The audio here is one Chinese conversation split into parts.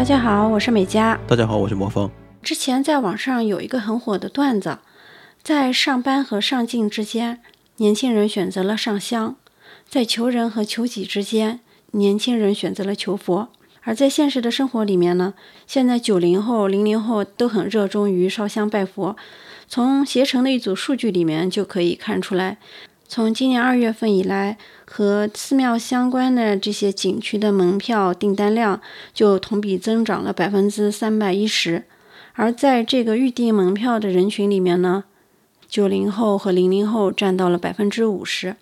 大家好，我是美嘉。大家好，我是魔方。之前在网上有一个很火的段子，在上班和上进之间，年轻人选择了上香；在求人和求己之间，年轻人选择了求佛。而在现实的生活里面呢，现在九零后、零零后都很热衷于烧香拜佛。从携程的一组数据里面就可以看出来，从今年二月份以来，和寺庙相关的这些景区的门票订单量就同比增长了百分之三百一十。而在这个预订门票的人群里面呢，九零后和零零后占到了百分之五十。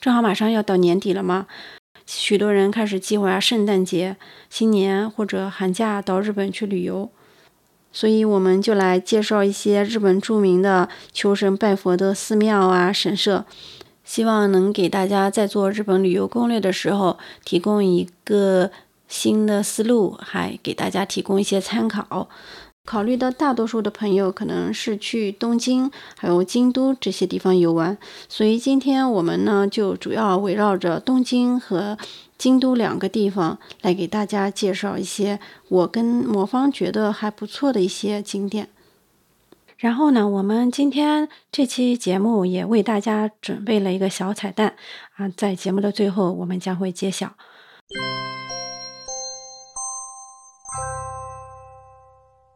正好马上要到年底了嘛，许多人开始计划圣诞节、新年或者寒假到日本去旅游。所以我们就来介绍一些日本著名的求神拜佛的寺庙啊、神社，希望能给大家在做日本旅游攻略的时候提供一个新的思路，还给大家提供一些参考。考虑到大多数的朋友可能是去东京、还有京都这些地方游玩，所以今天我们呢就主要围绕着东京和京都两个地方来给大家介绍一些我跟魔方觉得还不错的一些景点。然后呢，我们今天这期节目也为大家准备了一个小彩蛋啊，在节目的最后我们将会揭晓。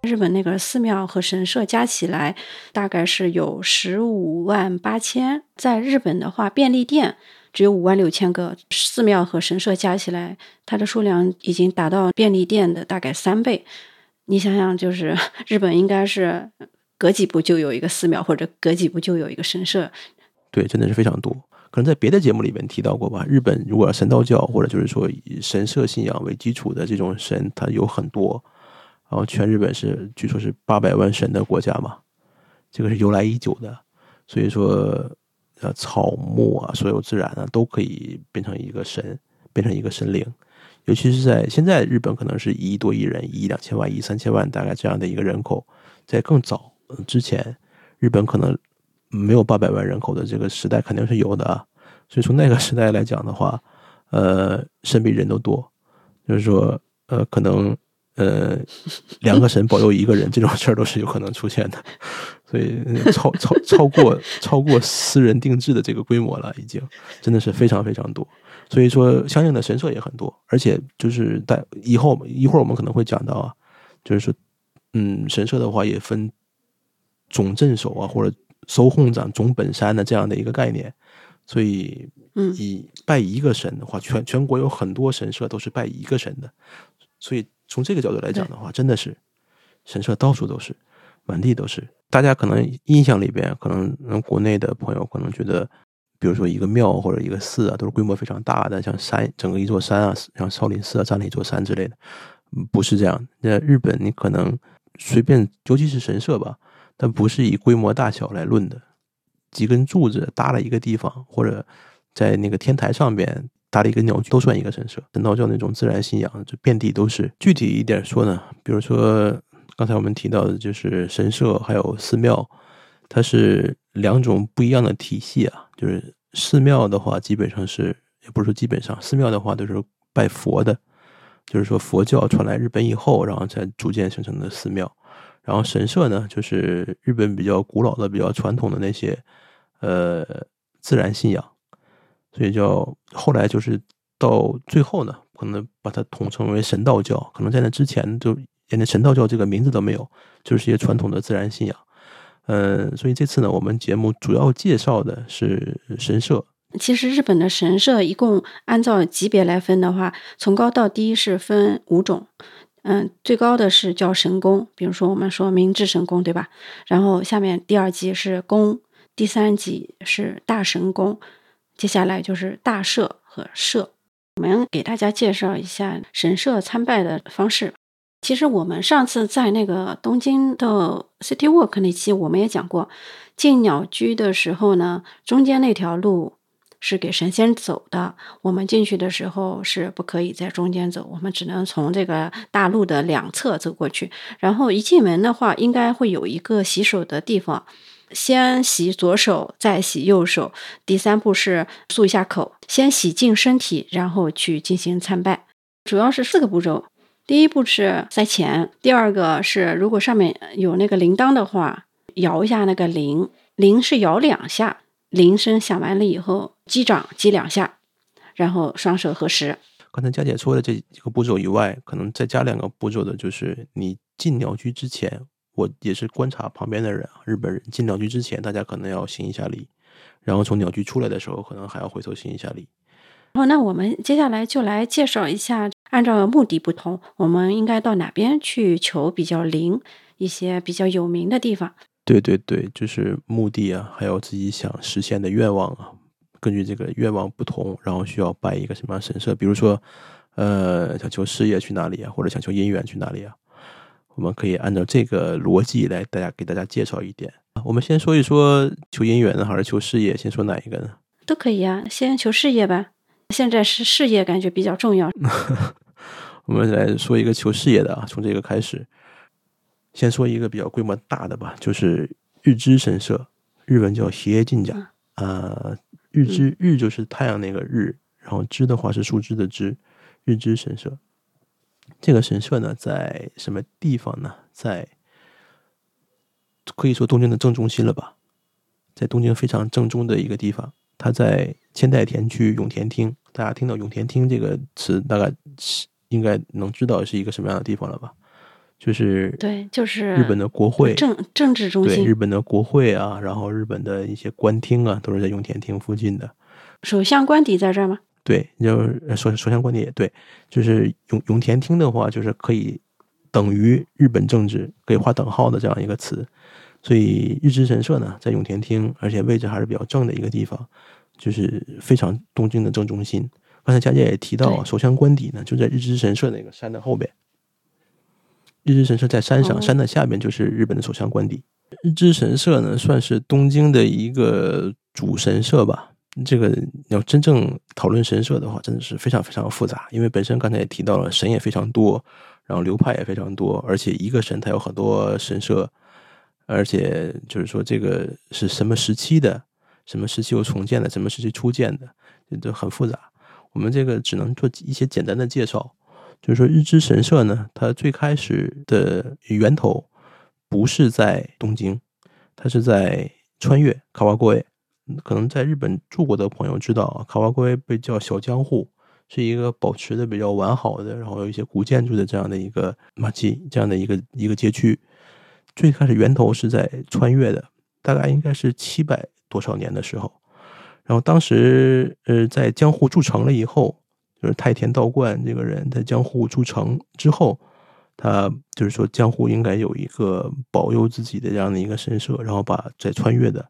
日本那个寺庙和神社加起来大概是有十五万八千，在日本的话，便利店只有五万六千个，寺庙和神社加起来，它的数量已经达到便利店的大概三倍。你想想，就是 日本应该是隔几步就有一个寺庙，或者隔几步就有一个神社。对，真的是非常多。可能在别的节目里面提到过吧。日本如果神道教或者就是说以神社信仰为基础的这种神，它有很多。然后全日本是据说是八百万神的国家嘛，这个是由来已久的，所以说呃草木啊，所有自然啊都可以变成一个神，变成一个神灵，尤其是在现在日本可能是一亿多亿人，一亿两千万、一亿三千万大概这样的一个人口，在更早之前，日本可能没有八百万人口的这个时代肯定是有的啊，所以从那个时代来讲的话，呃神比人都多，就是说呃可能。呃，两个神保佑一个人这种事儿都是有可能出现的，所以超超超过超过私人定制的这个规模了，已经真的是非常非常多。所以说，相应的神社也很多，而且就是在以后一会儿我们可能会讲到啊，就是说，嗯，神社的话也分总镇守啊，或者收控长总本山的这样的一个概念。所以，嗯，以拜一个神的话，全全国有很多神社都是拜一个神的，所以。从这个角度来讲的话，真的是神社到处都是，满地都是。大家可能印象里边，可能国内的朋友可能觉得，比如说一个庙或者一个寺啊，都是规模非常大的，像山整个一座山啊，像少林寺啊占了一座山之类的，不是这样。那日本，你可能随便，尤其是神社吧，但不是以规模大小来论的，几根柱子搭了一个地方，或者在那个天台上边。搭了一个鸟居都算一个神社，神道教那种自然信仰就遍地都是。具体一点说呢，比如说刚才我们提到的，就是神社还有寺庙，它是两种不一样的体系啊。就是寺庙的话，基本上是也不是说基本上，寺庙的话都是拜佛的，就是说佛教传来日本以后，然后才逐渐形成的寺庙。然后神社呢，就是日本比较古老的、比较传统的那些呃自然信仰。所以叫后来就是到最后呢，可能把它统称为神道教。可能在那之前，就连神道教这个名字都没有，就是一些传统的自然信仰。嗯，所以这次呢，我们节目主要介绍的是神社。其实日本的神社一共按照级别来分的话，从高到低是分五种。嗯，最高的是叫神宫，比如说我们说明治神宫，对吧？然后下面第二级是宫，第三级是大神宫。接下来就是大社和社，我们给大家介绍一下神社参拜的方式。其实我们上次在那个东京的 City Walk 那期，我们也讲过，进鸟居的时候呢，中间那条路是给神仙走的，我们进去的时候是不可以在中间走，我们只能从这个大路的两侧走过去。然后一进门的话，应该会有一个洗手的地方。先洗左手，再洗右手。第三步是漱一下口，先洗净身体，然后去进行参拜。主要是四个步骤。第一步是塞钱，第二个是如果上面有那个铃铛的话，摇一下那个铃，铃是摇两下，铃声响完了以后击掌击两下，然后双手合十。刚才佳姐说的这几个步骤以外，可能再加两个步骤的，就是你进鸟居之前，我也是观察旁边的人啊，日本人进鸟居之前，大家可能要行一下礼，然后从鸟居出来的时候，可能还要回头行一下礼。然后，那我们接下来就来介绍一下，按照目的不同，我们应该到哪边去求比较灵一些比较有名的地方。对对对，就是目的啊，还有自己想实现的愿望啊。根据这个愿望不同，然后需要拜一个什么样神社？比如说，呃，想求事业去哪里啊？或者想求姻缘去哪里啊？我们可以按照这个逻辑来，大家给大家介绍一点。我们先说一说求姻缘呢，还是求事业？先说哪一个呢？都可以啊，先求事业吧。现在是事业，感觉比较重要。我们来说一个求事业的啊，从这个开始，先说一个比较规模大的吧，就是日之神社，日文叫斜叶进甲啊。日之日就是太阳那个日，然后之的话是树枝的枝，日之神社。这个神社呢，在什么地方呢？在可以说东京的正中心了吧，在东京非常正中的一个地方。它在千代田区永田町。大家听到永田町这个词，大概是应该能知道是一个什么样的地方了吧？就是对，就是日本的国会政政治中心，对日本的国会啊，然后日本的一些官厅啊，都是在永田町附近的。首相官邸在这儿吗？对，就是首首相官邸也对，就是永永田町的话，就是可以等于日本政治可以划等号的这样一个词。所以日之神社呢，在永田町，而且位置还是比较正的一个地方，就是非常东京的正中心。刚才佳佳也提到，首相官邸呢就在日之神社那个山的后边。日之神社在山上，山的下面就是日本的首相官邸。日之神社呢，算是东京的一个主神社吧。这个要真正讨论神社的话，真的是非常非常复杂，因为本身刚才也提到了神也非常多，然后流派也非常多，而且一个神它有很多神社，而且就是说这个是什么时期的，什么时期又重建的，什么时期初建的，这都很复杂。我们这个只能做一些简单的介绍。就是说，日之神社呢，它最开始的源头不是在东京，它是在穿越卡瓦龟。可能在日本住过的朋友知道，卡瓦龟被叫小江户，是一个保持的比较完好的，然后有一些古建筑的这样的一个马基这样的一个一个街区。最开始源头是在穿越的，大概应该是七百多少年的时候，然后当时呃在江户筑城了以后。就是太田道观这个人在江户筑城之后，他就是说江户应该有一个保佑自己的这样的一个神社，然后把在穿越的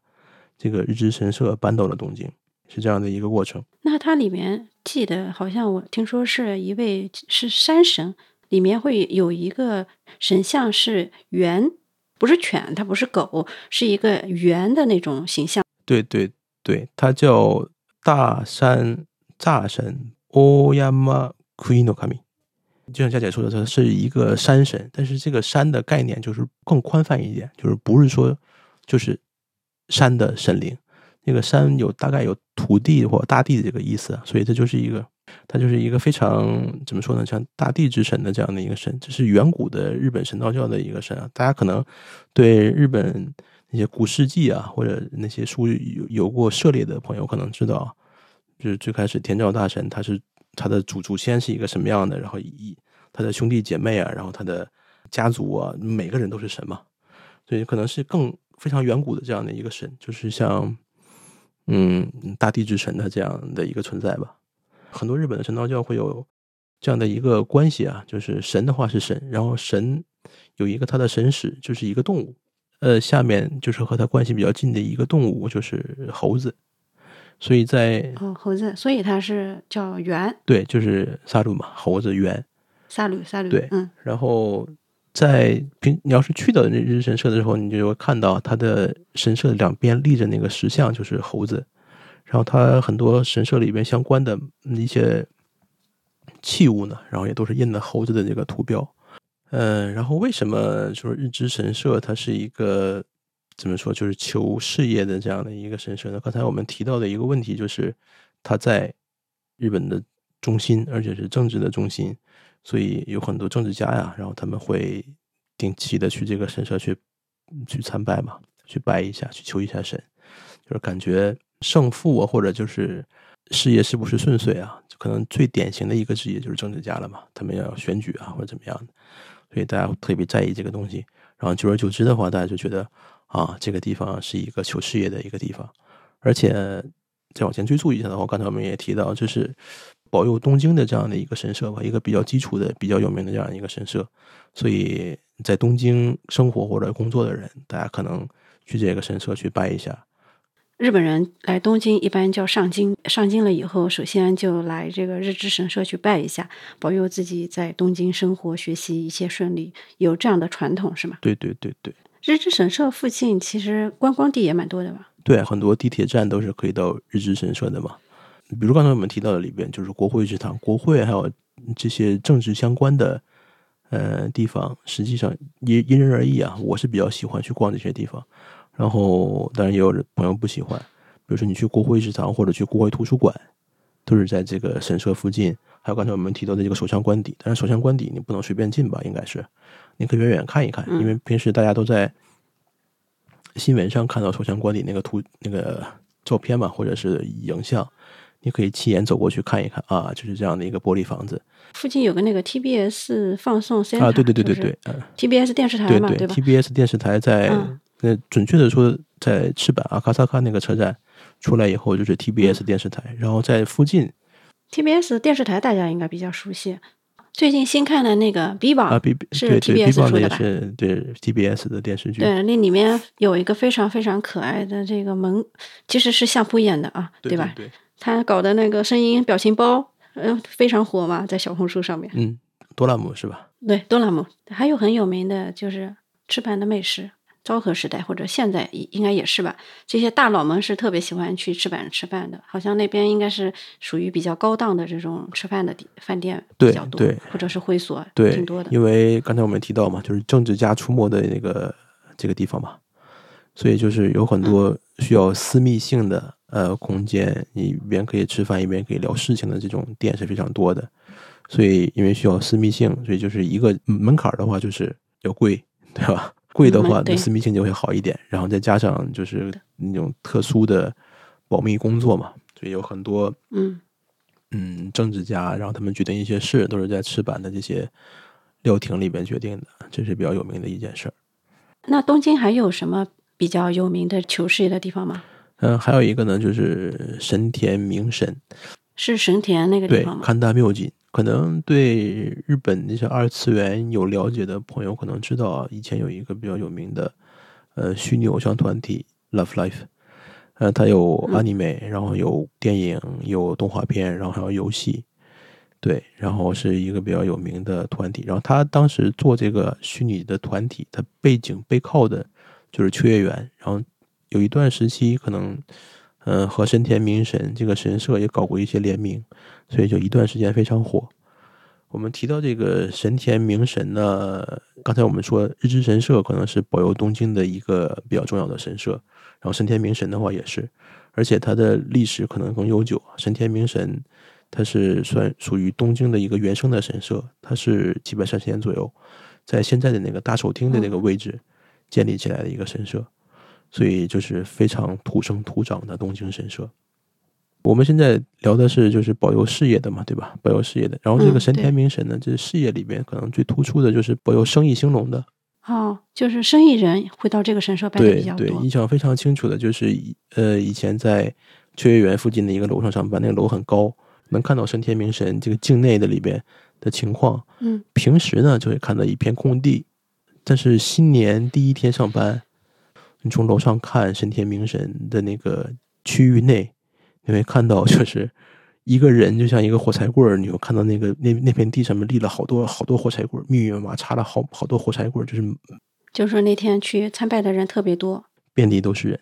这个日之神社搬到了东京，是这样的一个过程。那它里面记得好像我听说是一位是山神，里面会有一个神像是猿，不是犬，它不是狗，是一个猿的那种形象。对对对，它叫大山炸神。欧亚马库伊诺卡米，就像佳姐说的，它是一个山神，但是这个山的概念就是更宽泛一点，就是不是说就是山的神灵，那个山有大概有土地或大地的这个意思，所以它就是一个，它就是一个非常怎么说呢，像大地之神的这样的一个神，这是远古的日本神道教的一个神啊。大家可能对日本那些古世纪啊，或者那些书有有过涉猎的朋友可能知道。就是最开始天照大神，他是他的祖祖先是一个什么样的？然后一他的兄弟姐妹啊，然后他的家族啊，每个人都是神嘛，所以可能是更非常远古的这样的一个神，就是像嗯大地之神的这样的一个存在吧。很多日本的神道教会有这样的一个关系啊，就是神的话是神，然后神有一个他的神使，就是一个动物，呃，下面就是和他关系比较近的一个动物，就是猴子。所以在哦，猴子，所以它是叫猿，对，就是萨鲁嘛，猴子猿，萨鲁萨鲁，对，嗯，然后在平，你要是去到那日神社的时候，你就会看到它的神社两边立着那个石像，就是猴子，然后它很多神社里边相关的一些器物呢，然后也都是印的猴子的那个图标，嗯，然后为什么说日之神社它是一个？怎么说？就是求事业的这样的一个神社呢？刚才我们提到的一个问题就是，它在日本的中心，而且是政治的中心，所以有很多政治家呀，然后他们会定期的去这个神社去去参拜嘛，去拜一下，去求一下神，就是感觉胜负啊，或者就是事业是不是顺遂啊，可能最典型的一个职业就是政治家了嘛，他们要选举啊或者怎么样的，所以大家特别在意这个东西。然后久而久之的话，大家就觉得啊，这个地方是一个求事业的一个地方，而且再往前追溯一下的话，刚才我们也提到，就是保佑东京的这样的一个神社吧，一个比较基础的、比较有名的这样一个神社，所以在东京生活或者工作的人，大家可能去这个神社去拜一下。日本人来东京一般叫上京，上京了以后，首先就来这个日之神社去拜一下，保佑自己在东京生活、学习一切顺利，有这样的传统是吗？对对对对。日之神社附近其实观光地也蛮多的吧？对，很多地铁站都是可以到日之神社的嘛。比如刚才我们提到的里边，就是国会食堂、国会还有这些政治相关的呃地方，实际上因因人而异啊。我是比较喜欢去逛这些地方。然后，当然也有人朋友不喜欢，比如说你去国会食堂或者去国会图书馆，都是在这个神社附近。还有刚才我们提到的这个首相官邸，但是首相官邸你不能随便进吧？应该是，你可以远远看一看，因为平时大家都在新闻上看到首相官邸那个图、那个照片嘛，或者是影像，你可以亲眼走过去看一看啊，就是这样的一个玻璃房子。附近有个那个 TBS 放送啊，对对对对对，嗯，TBS 电视台嘛，对吧？TBS 电视台在。那准确的说，在赤坂阿卡萨卡那个车站出来以后，就是 TBS 电视台。然后在附近，TBS 电视台大家应该比较熟悉。最近新看的那个《B 榜》啊，B 是 TBS 出的吧？是对 TBS 的电视剧。对，那里面有一个非常非常可爱的这个萌，其实是相扑演的啊，对吧？对。他搞的那个声音表情包，嗯，非常火嘛，在小红书上面。嗯，多拉姆是吧？对，多拉姆。还有很有名的就是赤坂的美食。昭和时代或者现在应该也是吧，这些大佬们是特别喜欢去赤坂吃饭的，好像那边应该是属于比较高档的这种吃饭的饭店比较多，或者是会所挺多的。因为刚才我们提到嘛，就是政治家出没的那个这个地方嘛，所以就是有很多需要私密性的呃空间，你一边可以吃饭，一边可以聊事情的这种店是非常多的。所以因为需要私密性，所以就是一个门槛的话就是要贵，对吧？贵的话，那私密性就会好一点。然后再加上就是那种特殊的保密工作嘛，所以有很多嗯嗯政治家，然后他们决定一些事，都是在赤坂的这些料亭里边决定的，这是比较有名的一件事儿。那东京还有什么比较有名的求事业的地方吗？嗯，还有一个呢，就是神田明神，是神田那个地方吗？勘大妙景。可能对日本那些二次元有了解的朋友可能知道啊，以前有一个比较有名的呃虚拟偶像团体 Love Life，呃，它有 anime，然后有电影，有动画片，然后还有游戏，对，然后是一个比较有名的团体。然后他当时做这个虚拟的团体，他背景背靠的就是秋叶原，然后有一段时期可能。嗯，和神田明神这个神社也搞过一些联名，所以就一段时间非常火。我们提到这个神田明神呢，刚才我们说日之神社可能是保佑东京的一个比较重要的神社，然后神田明神的话也是，而且它的历史可能更悠久。神田明神它是算属于东京的一个原生的神社，它是七百三十年左右，在现在的那个大手町的那个位置建立起来的一个神社。所以就是非常土生土长的东京神社。我们现在聊的是就是保佑事业的嘛，对吧？保佑事业的。然后这个神田明神呢，这事业里边可能最突出的就是保佑生意兴隆的。哦，就是生意人会到这个神社拜的比较多。对，印象非常清楚的就是呃，以前在秋叶原附近的一个楼上上班，那个楼很高，能看到神田明神这个境内的里边的情况。嗯。平时呢，就会看到一片空地，但是新年第一天上班。你从楼上看神田明神的那个区域内，你会看到就是一个人就像一个火柴棍儿，你会看到那个那那片地上面立了好多好多火柴棍儿，密密麻麻插了好好多火柴棍儿，就是就是说那天去参拜的人特别多，遍地都是人。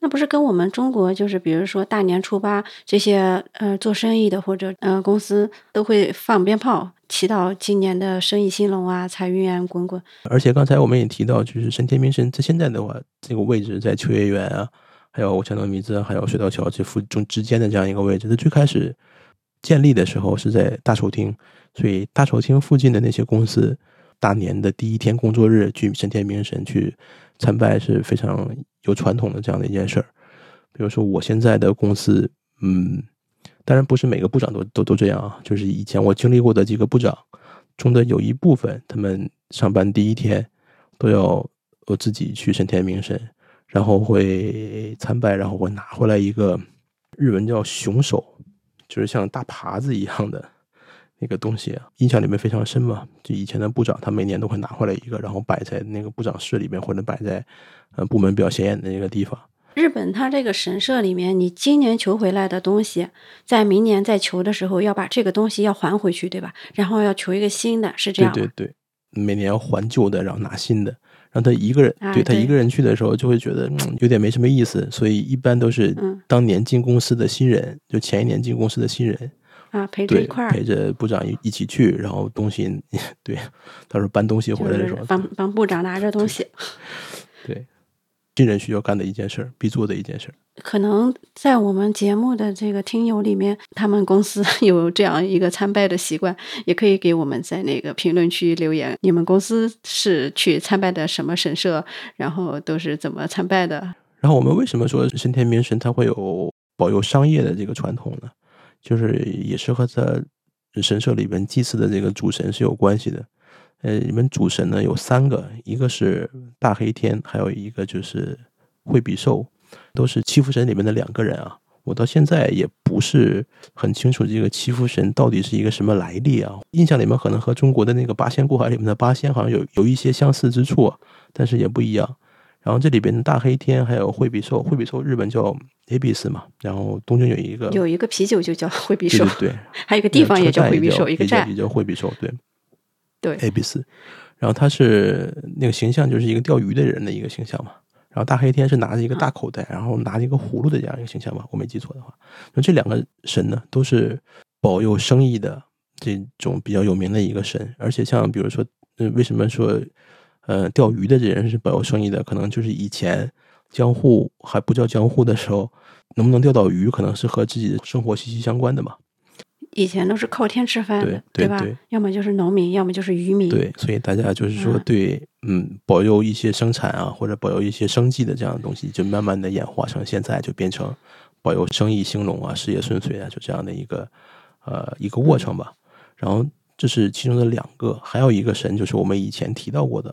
那不是跟我们中国就是比如说大年初八这些呃做生意的或者呃公司都会放鞭炮。祈祷今年的生意兴隆啊，财源滚滚。而且刚才我们也提到，就是神田明神，在现在的话，这个位置在秋叶原啊，还有千岛米子，还有水道桥这附中之间的这样一个位置。它最开始建立的时候是在大手町，所以大手町附近的那些公司，大年的第一天工作日去神田明神去参拜是非常有传统的这样的一件事儿。比如说我现在的公司，嗯，当然不是每个部长都都都这样啊，就是以前我经历过的几个部长中的有一部分，他们上班第一天都要我自己去神田明神，然后会参拜，然后会拿回来一个日文叫熊手，就是像大耙子一样的那个东西啊，印象里面非常深嘛。就以前的部长，他每年都会拿回来一个，然后摆在那个部长室里面，或者摆在呃部门比较显眼的那个地方。日本他这个神社里面，你今年求回来的东西，在明年再求的时候，要把这个东西要还回去，对吧？然后要求一个新的，是这样对对对，每年要还旧的，然后拿新的。让他一个人，啊对他一个人去的时候，就会觉得嗯有点没什么意思，所以一般都是嗯当年进公司的新人，就前一年进公司的新人，啊，陪着一块儿，陪着部长一一起去，然后东西 对，到时候搬东西回来的时候，就是帮帮部长拿着东西。对新人需要干的一件事儿，必做的一件事儿。可能在我们节目的这个听友里面，他们公司 有这样一个参拜的习惯，也可以给我们在那个评论区留言。你们公司是去参拜的什么神社？然后都是怎么参拜的？然后我们为什么说神田明神他会有保佑商业的这个传统呢？就是也是和这神社里边祭祀的这个主神是有关系的。呃，你们主神呢有三个，一个是大黑天，还有一个就是惠比寿，都是七福神里面的两个人啊。我到现在也不是很清楚这个七福神到底是一个什么来历啊。印象里面可能和中国的那个八仙过海里面的八仙好像有有一些相似之处，但是也不一样。然后这里边的大黑天还有惠比寿，惠比寿日本叫 a b s 嘛，然后东京有一个有一个啤酒就叫惠比寿，对对对，还有一个地方也叫叫惠比寿，一个站也叫惠比寿，对对 a b i s 然后他是那个形象就是一个钓鱼的人的一个形象嘛，然后大黑天是拿着一个大口袋，然后拿着一个葫芦的这样一个形象嘛，我没记错的话，那这两个神呢都是保佑生意的这种比较有名的一个神，而且像比如说，呃，为什么说呃钓鱼的这人是保佑生意的？可能就是以前江户还不叫江户的时候，能不能钓到鱼，可能是和自己的生活息息相关的嘛。以前都是靠天吃饭对对对？要么就是农民，要么就是渔民。对，所以大家就是说嗯对，嗯，保佑一些生产啊，或者保佑一些生计的这样的东西，就慢慢的演化成现在就变成保佑生意兴隆啊，事业顺遂啊，就这样的一个呃一个过程吧。然后这是其中的两个，还有一个神就是我们以前提到过的，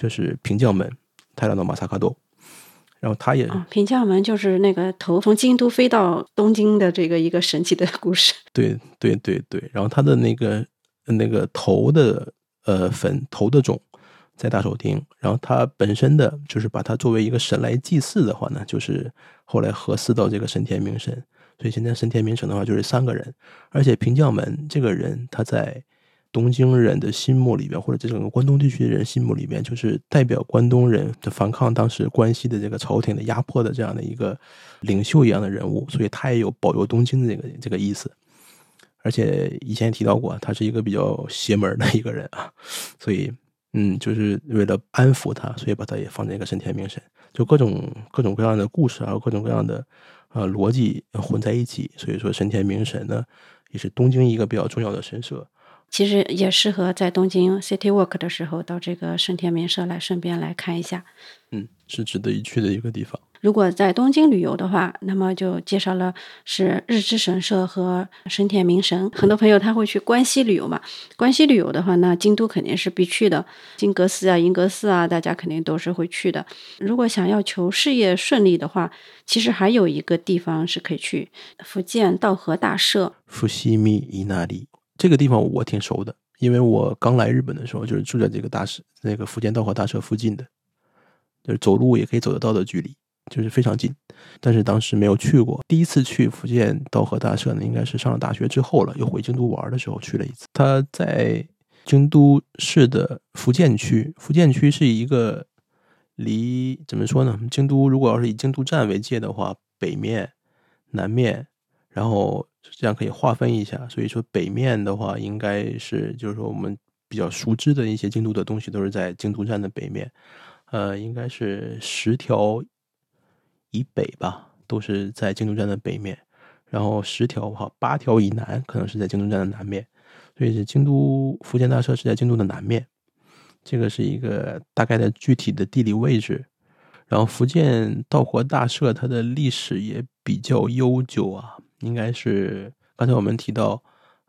就是平将门泰拉诺马萨卡多，然后他也啊，平将门就是那个头从京都飞到东京的这个一个神奇的故事。对对对对，然后他的那个那个头的呃坟头的种在大手町，然后他本身的就是把它作为一个神来祭祀的话呢，就是后来合祀到这个神田明神，所以现在神田明神的话就是三个人，而且平将门这个人他在东京人的心目里边，或者这整个关东地区的人心目里边，就是代表关东人的反抗当时关西的这个朝廷的压迫的这样的一个领袖一样的人物，所以他也有保佑东京的这个这个意思。而且以前提到过，他是一个比较邪门的一个人啊，所以嗯，就是为了安抚他，所以把他也放在一个神田明神，就各种各种各样的故事，还有各种各样的呃逻辑混在一起，所以说神田明神呢，也是东京一个比较重要的神社。其实也适合在东京 City Walk 的时候到这个圣田明社来顺便来看一下。嗯，是值得一去的一个地方。如果在东京旅游的话，那么就介绍了是日之神社和神田明神。很多朋友他会去关西旅游嘛，关西旅游的话，那京都肯定是必去的，金阁寺啊、银阁寺啊，大家肯定都是会去的。如果想要求事业顺利的话，其实还有一个地方是可以去，福建道和大社。伏羲密伊那里这个地方我挺熟的，因为我刚来日本的时候就是住在这个大社那个福建道和大社附近的，就是走路也可以走得到的距离，就是非常近。但是当时没有去过，第一次去福建道和大社呢，应该是上了大学之后了，又回京都玩的时候去了一次。它在京都市的福建区，福建区是一个离怎么说呢？京都如果要是以京都站为界的话，北面、南面，然后这样可以划分一下。所以说北面的话，应该是就是说我们比较熟知的一些京都的东西都是在京都站的北面，呃，应该是十条以北吧，都是在京都站的北面。然后十条哈八条以南可能是在京都站的南面，所以是京都福建大社是在京都的南面，这个是一个大概的具体的地理位置。然后福建道和大社它的历史也比较悠久啊，应该是刚才我们提到，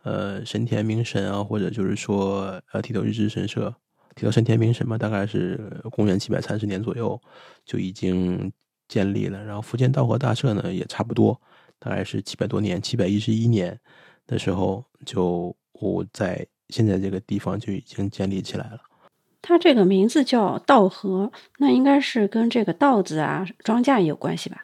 呃，神田明神啊，或者就是说呃提到日之神社，提到神田明神嘛，大概是公元七百三十年左右就已经建立了。然后福建道和大社呢也差不多，大概是七百多年，七百一十一年的时候就我在现在这个地方就已经建立起来了。它这个名字叫道和，那应该是跟这个稻子啊、庄稼有关系吧？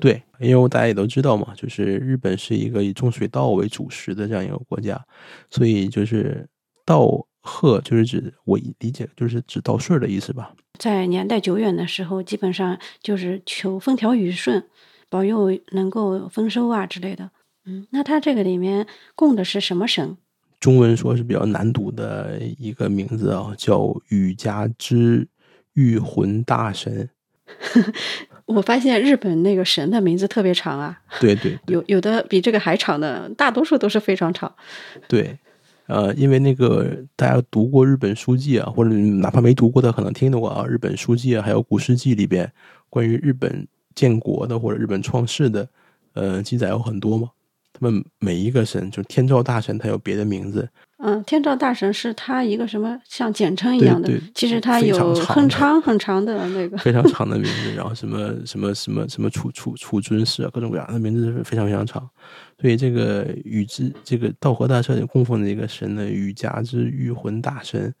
对，因为大家也都知道嘛，就是日本是一个以种水稻为主食的这样一个国家，所以就是稻贺就是指我理解就是指稻穗的意思吧。在年代久远的时候，基本上就是求风调雨顺，保佑能够丰收啊之类的。嗯，那它这个里面供的是什么神？中文说是比较难读的一个名字啊，叫羽家之御魂大神。我发现日本那个神的名字特别长啊，对对，有有的比这个还长的，大多数都是非常长。对，呃，因为那个大家读过日本书记啊，或者哪怕没读过的，可能听到过啊，日本书记啊，还有古诗记里边关于日本建国的或者日本创世的，呃，记载有很多嘛。他们每一个神，就天照大神，他有别的名字。嗯，天照大神是他一个什么像简称一样的，其实他有很长很长的那个非常长的名字，然后什么什么什么什么楚楚楚尊氏，各种各样的名字是非常非常长。所以这个与之这个道和大社里供奉的一个神呢，与家之御魂大神，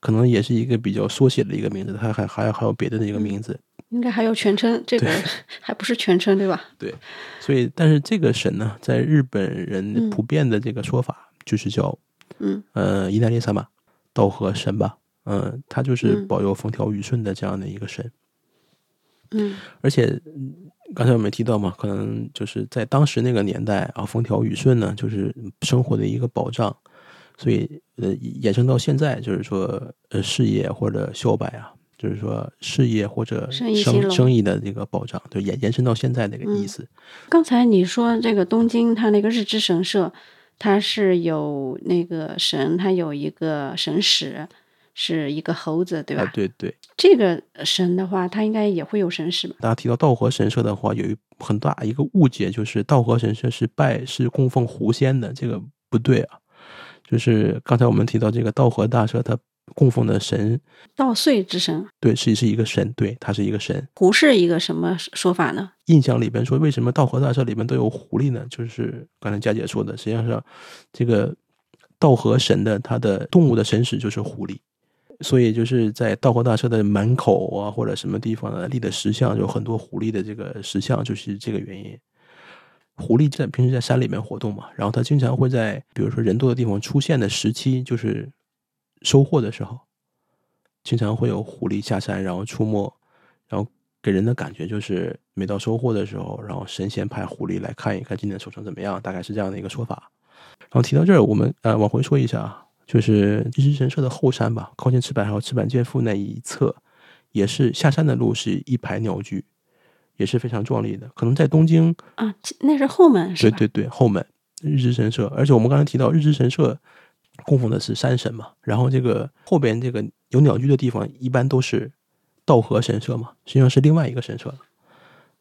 可能也是一个比较缩写的一个名字，他还还有还有别的一个名字。应该还有全称，这个 还不是全称，对吧？对，所以但是这个神呢，在日本人普遍的这个说法就是叫，嗯呃，伊奈利萨玛，道和神吧，嗯，他就是保佑风调雨顺的这样的一个神。嗯，而且刚才我们提到嘛，可能就是在当时那个年代啊，风调雨顺呢，就是生活的一个保障，所以呃，衍生到现在，就是说呃，事业或者销百啊。就是说事业或者生生意的这个保障，就延延伸到现在那个意思。刚才你说这个东京，它那个日之神社，它是有那个神，它有一个神使，是一个猴子，对吧？对对。这个神的话，它应该也会有神使吧？大家提到道和神社的话，有一很大一个误解，就是道和神社是拜是供奉狐仙的，这个不对啊。就是刚才我们提到这个道和大社，它。供奉的神，稻穗之神，对，是是一个神，对，他是一个神。狐是一个什么说法呢？印象里边说，为什么稻荷大社里面都有狐狸呢？就是刚才佳姐说的，实际上是这个稻荷神的他的动物的神使就是狐狸，所以就是在稻荷大社的门口啊，或者什么地方呢立的石像，有很多狐狸的这个石像，就是这个原因。狐狸在平时在山里面活动嘛，然后它经常会在比如说人多的地方出现的时期，就是。收获的时候，经常会有狐狸下山，然后出没，然后给人的感觉就是每到收获的时候，然后神仙派狐狸来看一看今年收成怎么样，大概是这样的一个说法。然后提到这儿，我们呃往回说一下啊，就是日之神社的后山吧，靠近赤坂还有赤坂见富那一侧，也是下山的路是一排鸟居，也是非常壮丽的。可能在东京啊，那是后门，对对对，后门日之神社，而且我们刚才提到日之神社。供奉的是山神嘛，然后这个后边这个有鸟居的地方，一般都是道和神社嘛，实际上是另外一个神社了。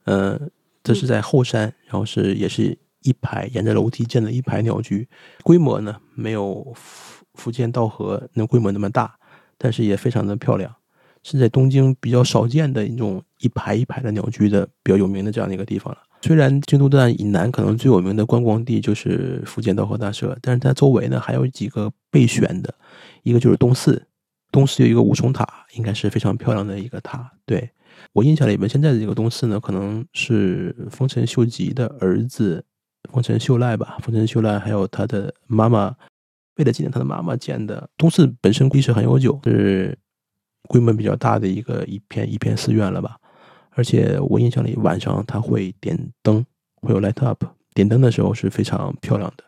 嗯，这是在后山，然后是也是一排沿着楼梯建的一排鸟居，规模呢没有福福建道和那规模那么大，但是也非常的漂亮，是在东京比较少见的一种一排一排的鸟居的比较有名的这样的一个地方了。虽然京都站以南可能最有名的观光地就是福建道和大社，但是它周围呢还有几个备选的，一个就是东寺，东寺有一个五重塔，应该是非常漂亮的一个塔。对我印象里面，现在的这个东寺呢，可能是丰臣秀吉的儿子丰臣秀赖吧，丰臣秀赖还有他的妈妈，为了纪念他的妈妈建的。东寺本身历史很悠久，是规模比较大的一个一片一片寺院了吧。而且我印象里，晚上它会点灯，会有 light up，点灯的时候是非常漂亮的。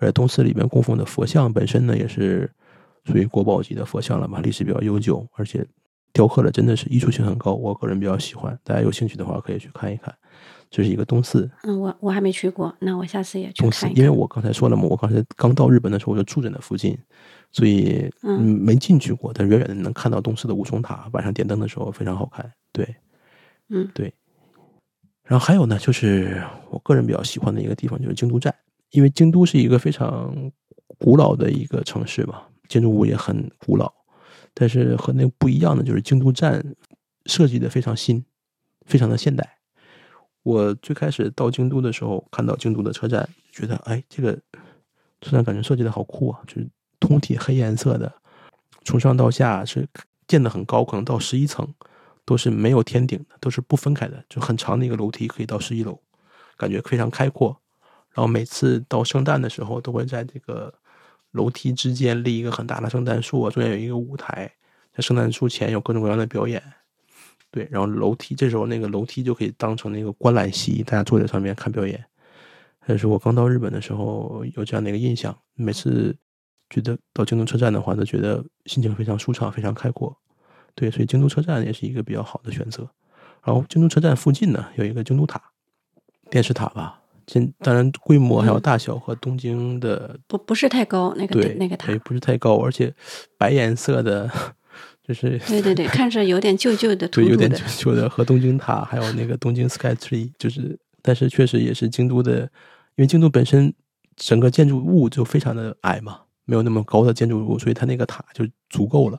而东寺里面供奉的佛像本身呢，也是属于国宝级的佛像了嘛，历史比较悠久，而且雕刻的真的是艺术性很高，我个人比较喜欢。大家有兴趣的话可以去看一看。这是一个东寺，嗯，我我还没去过，那我下次也去看。因为我刚才说了嘛，我刚才刚到日本的时候我就住在那附近，所以嗯没进去过，但远远的能看到东寺的五重塔，晚上点灯的时候非常好看。对，嗯对。然后还有呢，就是我个人比较喜欢的一个地方就是京都站，因为京都是一个非常古老的一个城市嘛，建筑物也很古老，但是和那个不一样的就是京都站设计的非常新，非常的现代。我最开始到京都的时候，看到京都的车站，觉得哎，这个车站感觉设计的好酷啊，就是通体黑颜色的，从上到下是建的很高，可能到十一层，都是没有天顶的，都是不分开的，就很长的一个楼梯可以到十一楼，感觉非常开阔。然后每次到圣诞的时候，都会在这个楼梯之间立一个很大的圣诞树啊，中间有一个舞台，在圣诞树前有各种各样的表演。对，然后楼梯这时候那个楼梯就可以当成那个观览席，大家坐在上面看表演。这是我刚到日本的时候有这样的一个印象，每次觉得到京都车站的话，都觉得心情非常舒畅，非常开阔。对，所以京都车站也是一个比较好的选择。然后京都车站附近呢有一个京都塔，电视塔吧，这当然规模还有大小和东京的不不是太高，那个对那个塔也，不是太高，而且白颜色的，就是对对对，看着有点旧旧的、对，有点旧，旧的，和东京塔，还有那个东京 Sky Tree，就是，但是确实也是京都的，因为京都本身整个建筑物就非常的矮嘛，没有那么高的建筑物，所以它那个塔就足够了，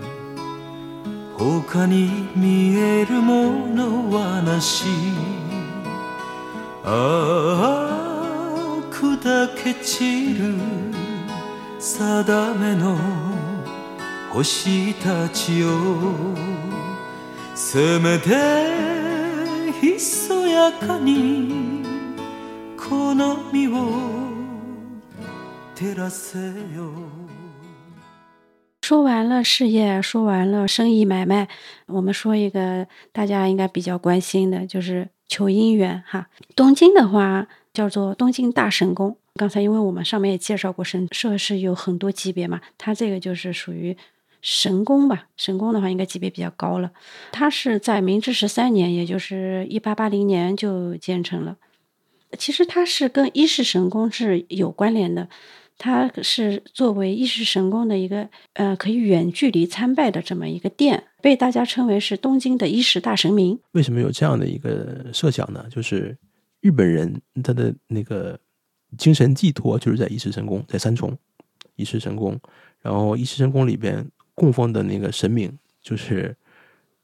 他に見えるものはなし。ああ砕け散る定めの星たちよ。せめてひそやかにこの身を照らせよ。说完了事业，说完了生意买卖，我们说一个大家应该比较关心的，就是求姻缘哈。东京的话叫做东京大神宫，刚才因为我们上面也介绍过神社是有很多级别嘛，它这个就是属于神宫吧。神宫的话应该级别比较高了，它是在明治十三年，也就是一八八零年就建成了。其实它是跟伊势神宫是有关联的。它是作为伊势神宫的一个呃可以远距离参拜的这么一个殿，被大家称为是东京的伊势大神明。为什么有这样的一个设想呢？就是日本人他的那个精神寄托就是在伊势神宫，在三重伊势神宫，然后伊势神宫里边供奉的那个神明就是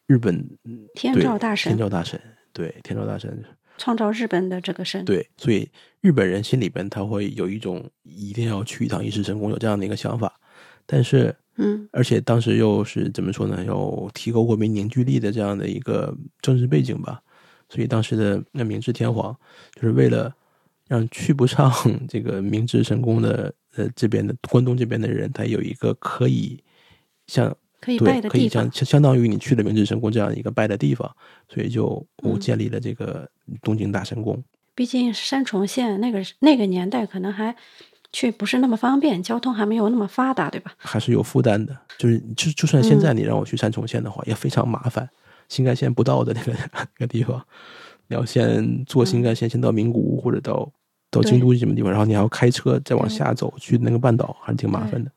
日本天对照大神天照大神，对天照大神，创造日本的这个神，对，所以日本人心里边他会有一种一定要去一趟伊势神宫有这样的一个想法，但是嗯。而且当时又是怎么说呢？有提高国民凝聚力的这样的一个政治背景吧，所以当时的那明治天皇就是为了让去不上 这个明治神宫的呃这边的关东这边的人，他有一个可以像可以拜对可以的地方相。相相当于你去了明治神宫这样一个拜的地方，所以就我建立了这个东京大神宫。毕竟山重县那个那个年代可能还去不是那么方便，交通还没有那么发达，对吧？还是有负担的。就是就就算现在嗯你让我去山重县的话，也非常麻烦。新干线不到的那个那个地方，你要先坐新干线先到名古屋或者到到京都什么地方，然后你还要开车再往下走去那个半岛，还是挺麻烦的。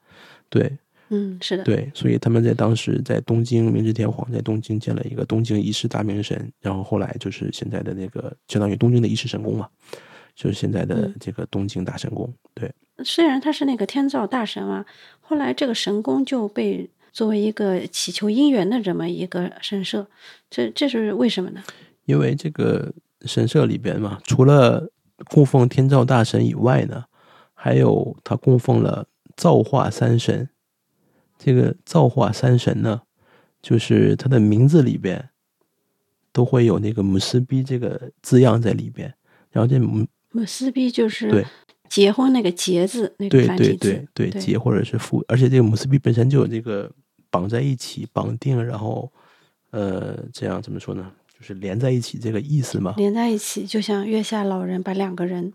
对嗯，是的，对，所以他们在当时在东京，明治天皇在东京建了一个东京一世大明神，然后后来就是现在的那个相当于东京的一世神宫嘛，就是现在的嗯这个东京大神宫。对，虽然他是那个天照大神啊，后来这个神宫就被作为一个祈求姻缘的这么一个神社，这这是为什么呢？因为这个神社里边嘛，除了供奉天照大神以外呢，还有他供奉了造化三神。这个造化三神呢，就是它的名字里边都会有那个姆斯逼这个字样在里边。然后这姆姆斯逼就是对结婚那个结字那个对繁体对字，对对结或者是复，而且这个姆斯逼本身就有这个绑在一起、绑定，然后呃这样怎么说呢？就是连在一起这个意思嘛。连在一起，就像月下老人把两个人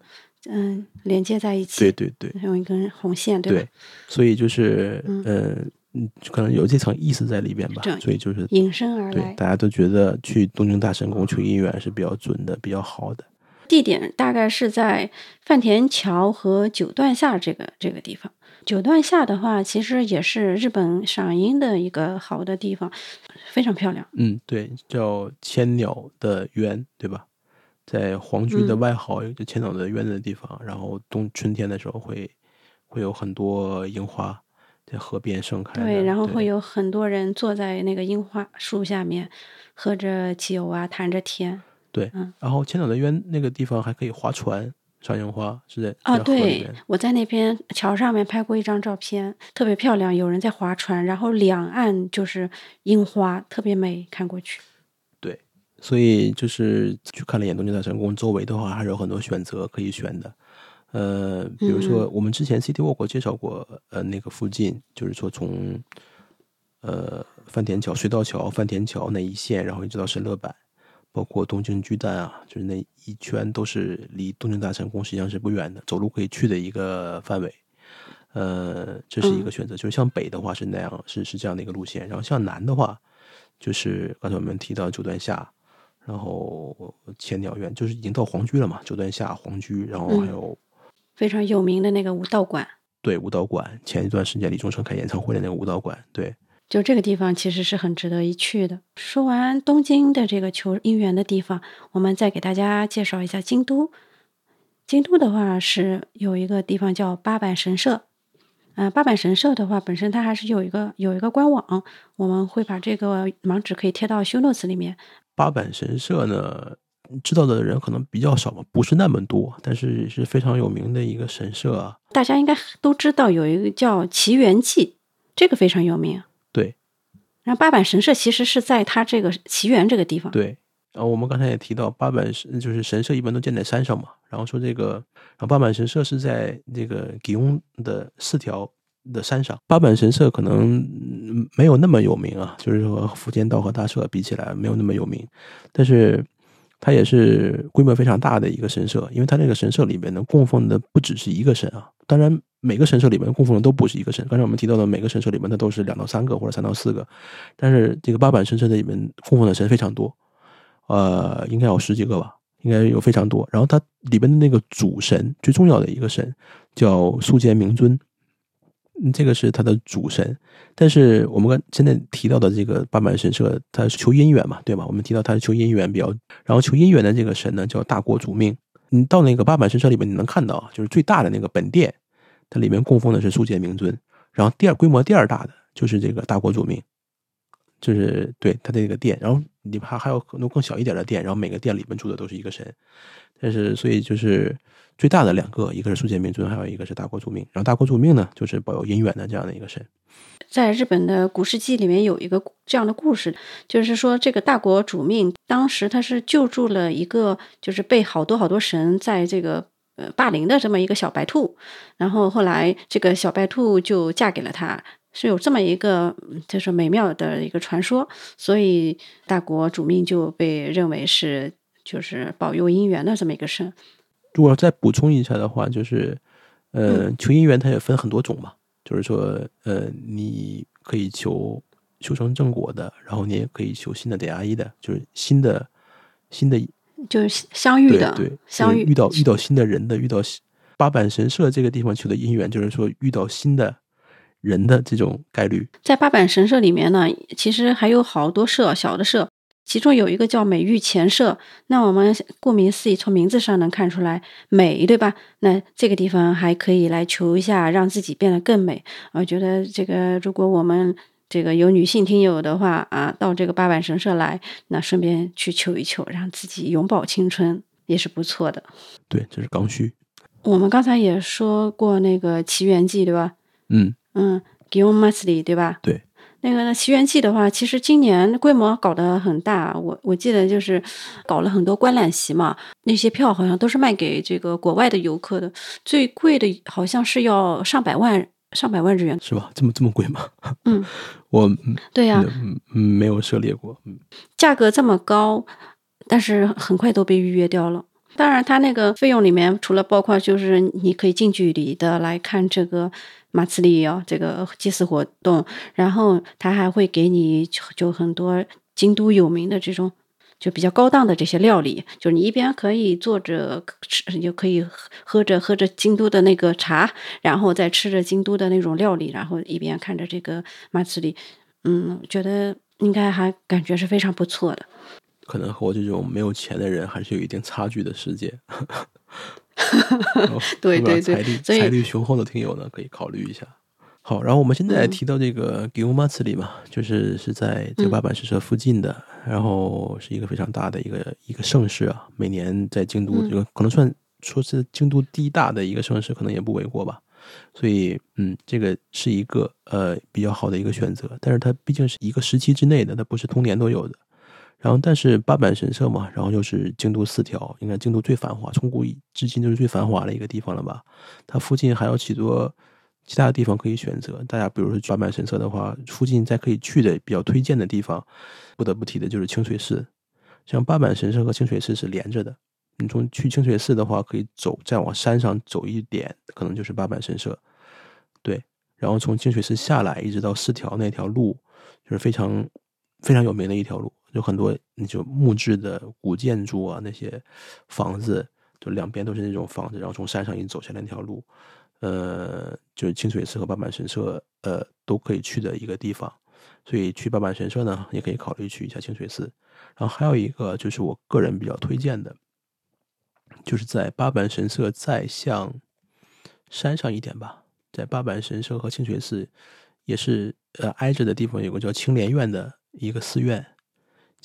嗯连接在一起，对对对用一根红线，对吧？对，所以就是嗯呃嗯，可能有这层意思在里边吧所以就是引申而来对。大家都觉得去东京大神宫求姻缘是比较准的、比较好的。地点大概是在饭田桥和九段下这个这个地方。九段下的话，其实也是日本赏樱的一个好的地方，非常漂亮。嗯，对，叫千鸟的园，对吧？在皇居的嗯外号有个千鸟的园的地方，然后冬春天的时候会会有很多樱花在河边盛开。对，然后会有很多人坐在那个樱花树下面，喝着酒啊，谈着天。对嗯，然后千岛的园那个地方还可以划船赏樱花，是在啊，对。，我在那边桥上面拍过一张照片，特别漂亮，有人在划船，然后两岸就是樱花，特别美，看过去。对，所以就是去看了一眼东京大神宫，周围的话还是有很多选择可以选的。呃，比如说我们之前 City Walk 介绍过，呃，那个附近就是说从呃饭田桥、隧道桥、饭田桥那一线，然后一直到神乐坂，包括东京巨蛋啊，就是那一圈都是离东京大神宫实际上是不远的，走路可以去的一个范围。呃，这是一个选择，就是向北的话是那样，是是这样的一个路线，然后向南的话，就是刚才我们提到九段下，然后千鸟苑，就是已经到皇居了嘛，九段下皇居，然后还嗯。有、非常有名的那个武道馆，对武道馆，前一段时间李宗盛开演唱会的那个武道馆，对，就这个地方其实是很值得一去的。说完东京的这个求姻缘的地方，我们再给大家介绍一下京都。京都的话是有一个地方叫八坂神社，呃、八坂神社的话本身它还是有一个有一个官网，我们会把这个网址可以贴到 show notes 里面。八坂神社呢，知道的人可能比较少嘛，不是那么多，但是是非常有名的一个神社啊。大家应该都知道有一个叫奇缘记，这个非常有名。对然后八坂神社其实是在它这个奇缘这个地方。对，然后我们刚才也提到八坂神，就是神社一般都建在山上嘛，然后说这个，然后八坂神社是在这个吉翁的四条的山上。八坂神社可能嗯没有那么有名啊，就是说和福建道和大社比起来没有那么有名，但是它也是规模非常大的一个神社，因为它那个神社里面呢供奉的不只是一个神啊，当然每个神社里面供奉的都不是一个神，刚才我们提到的每个神社里面它都是两到三个或者三到四个，但是这个八坂神社的里面供奉的神非常多，呃，应该有十几个吧，应该有非常多。然后它里边的那个主神最重要的一个神叫素见明尊，这个是它的主神。但是我们刚现在提到的这个八坂神社，它是求姻缘嘛，对吧？我们提到它是求姻缘比较，然后求姻缘的这个神呢叫大国主命。你到那个八坂神社里面，你能看到，就是最大的那个本殿，它里面供奉的是素见明尊。然后第二规模第二大的就是这个大国主命，就是对它的这个殿，然后里边还还有很多更小一点的殿，然后每个殿里面住的都是一个神，但是所以就是最大的两个，一个是素见明尊，还有一个是大国主命。然后大国主命呢，就是保佑姻缘的这样的一个神。在日本的古世纪里面有一个这样的故事，就是说这个大国主命当时他是救助了一个就是被好多好多神在这个呃霸凌的这么一个小白兔，然后后来这个小白兔就嫁给了他，是有这么一个就是美妙的一个传说，所以大国主命就被认为是就是保佑姻缘的这么一个神。如果再补充一下的话，就是呃，求姻缘它也分很多种嘛，就是说呃，你可以求修成正果的，然后你也可以求新的点阿一的，就是新的新的就是相遇的，对对，相遇遇到遇到新的人的，遇到八坂神社这个地方求的姻缘，就是说遇到新的人的这种概率。在八坂神社里面呢，其实还有好多社，小的社，其中有一个叫美玉前社。那我们顾名思义，从名字上能看出来美，对吧？那这个地方还可以来求一下，让自己变得更美。我觉得这个，如果我们这个有女性听友的话啊，到这个八坂神社来，那顺便去求一求，让自己永葆青春，也是不错的。对，这是刚需。我们刚才也说过那个奇缘记，对吧？嗯，嗯，吉翁马斯里对吧？对。那个呢，《奇缘记》的话，其实今年规模搞得很大，我我记得就是搞了很多观览席嘛，那些票好像都是卖给这个国外的游客的，最贵的好像是要上百万上百万日元，是吧？这么这么贵吗？嗯，我对呀、没有涉猎过，嗯价格这么高，但是很快都被预约掉了。当然，它那个费用里面除了包括就是你可以近距离的来看这个马茨里哦，这个祭祀活动，然后他还会给你就很多京都有名的这种就比较高档的这些料理，就是你一边可以坐着吃，就可以喝着喝着京都的那个茶，然后再吃着京都的那种料理，然后一边看着这个马茨里，嗯，觉得应该还感觉是非常不错的。可能和我这种没有钱的人还是有一定差距的世界。哦对对对财力财力雄厚的听友呢，可以考虑一下。好，然后我们现在嗯提到这个给乌马茨里嘛，就是是在这个嗯八坂神社附近的，然后是一个非常大的一个一个盛世啊，每年在京都嗯这个可能算说是京都第一大的一个盛世，可能也不为过吧。所以，嗯，这个是一个呃比较好的一个选择，但是它毕竟是一个时期之内的，它不是通年都有的。然后，但是八坂神社嘛，然后又是京都四条，应该京都最繁华，从古至今就是最繁华的一个地方了吧？它附近还有许多其他的地方可以选择。大家比如说八坂神社的话，附近再可以去的比较推荐的地方，不得不提的就是清水寺。像八坂神社和清水寺是连着的，你从去清水寺的话，可以走再往山上走一点，可能就是八坂神社。对，然后从清水寺下来，一直到四条那条路，就是非常非常有名的一条路，有很多那种木质的古建筑啊，那些房子，就两边都是那种房子，然后从山上一走下来那条路，呃，就是清水寺和八坂神社，呃，都可以去的一个地方。所以去八坂神社呢，也可以考虑去一下清水寺。然后还有一个就是我个人比较推荐的，就是在八坂神社再向山上一点吧，在八坂神社和清水寺也是呃挨着的地方，有个叫青莲院的一个寺院。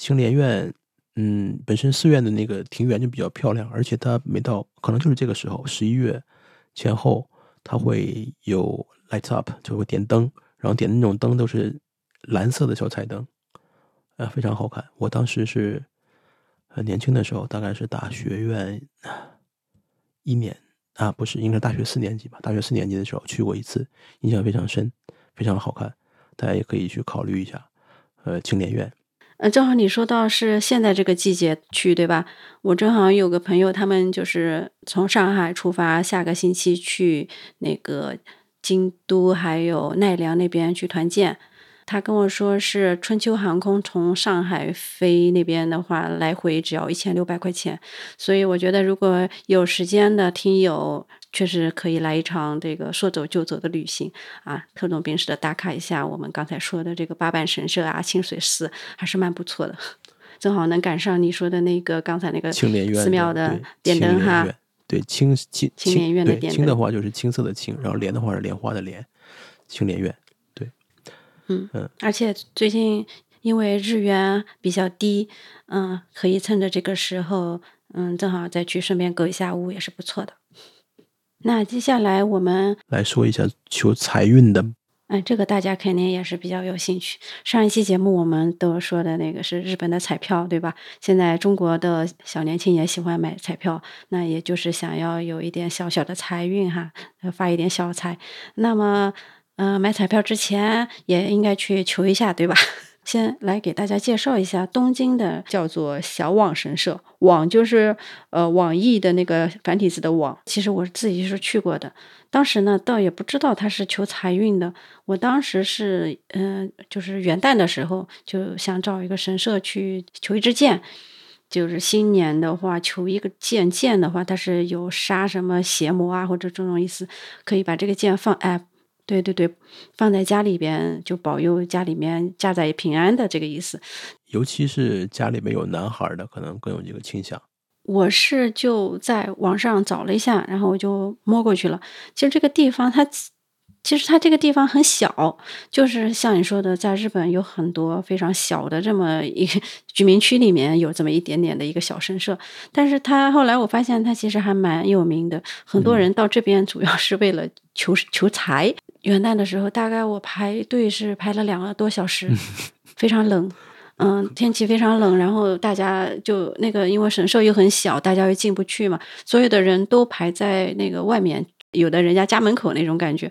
青莲院，嗯，本身寺院的那个庭园就比较漂亮，而且它每到可能就是这个时候，十一月前后，它会有 lights up，就会点灯，然后点的那种灯都是蓝色的小彩灯，呃，非常好看。我当时是呃年轻的时候，大概是大学院一年啊，不是，应该大学四年级吧？大学四年级的时候去过一次，印象非常深，非常好看，大家也可以去考虑一下。呃，青莲院，呃，正好你说到是现在这个季节去，对吧？我正好有个朋友，他们就是从上海出发，下个星期去那个京都还有奈良那边去团建。他跟我说是春秋航空从上海飞那边的话，来回只要一千六百块钱。所以我觉得，如果有时间的听友，确实可以来一场这个说走就走的旅行啊！特种兵式的打卡一下我们刚才说的这个八坂神社啊、清水寺，还是蛮不错的。正好能赶上你说的那个刚才那个青莲院寺庙的点灯哈。对青青青莲院的对点灯青的话就是青色的青，然后莲的话是莲花的莲，青莲院。对，嗯嗯而且最近因为日元比较低，嗯，可以趁着这个时候，嗯，正好再去顺便购一下屋也是不错的。那接下来我们，来说一下求财运的，哎，这个大家肯定也是比较有兴趣。上一期节目我们都说的那个是日本的彩票，对吧？现在中国的小年轻也喜欢买彩票，那也就是想要有一点小小的财运哈，呃发一点小财。那么，呃，买彩票之前也应该去求一下，对吧？先来给大家介绍一下东京的叫做小网神社，网就是呃网易的那个繁体字的网。其实我自己是去过的，当时呢倒也不知道它是求财运的。我当时是嗯、就是元旦的时候就想找一个神社去求一支箭。就是新年的话，求一个箭，箭的话它是有杀什么邪魔啊或者这种意思，可以把这个箭放哎，对对对，放在家里边就保佑家里面家宅平安的这个意思。尤其是家里面有男孩的，可能更有这个倾向。我是就在网上找了一下，然后我就摸过去了。其实这个地方它其实它这个地方很小，就是像你说的，在日本有很多非常小的这么一个居民区里面有这么一点点的一个小神社，但是它后来我发现它其实还蛮有名的，很多人到这边主要是为了求求财。元旦的时候，大概我排队是排了两个多小时，非常冷。嗯，天气非常冷，然后大家就那个，因为神社又很小，大家又进不去嘛，所有的人都排在那个外面，有的人家家门口那种感觉，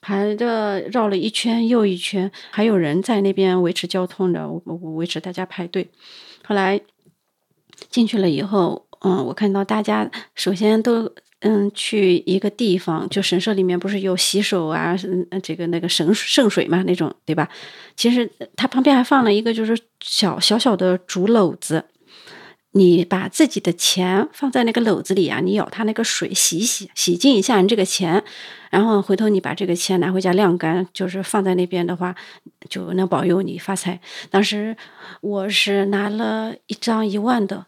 排着绕了一圈又一圈，还有人在那边维持交通的，维持大家排队。后来进去了以后，嗯，我看到大家首先都。嗯，去一个地方，就神社里面不是有洗手啊，嗯，这个那个神圣水嘛，那种对吧？其实它旁边还放了一个，就是小小小的竹篓子，你把自己的钱放在那个篓子里啊，你舀它那个水洗洗，洗净一下你这个钱，然后回头你把这个钱拿回家晾干，就是放在那边的话，就能保佑你发财。当时我是拿了一张一万的，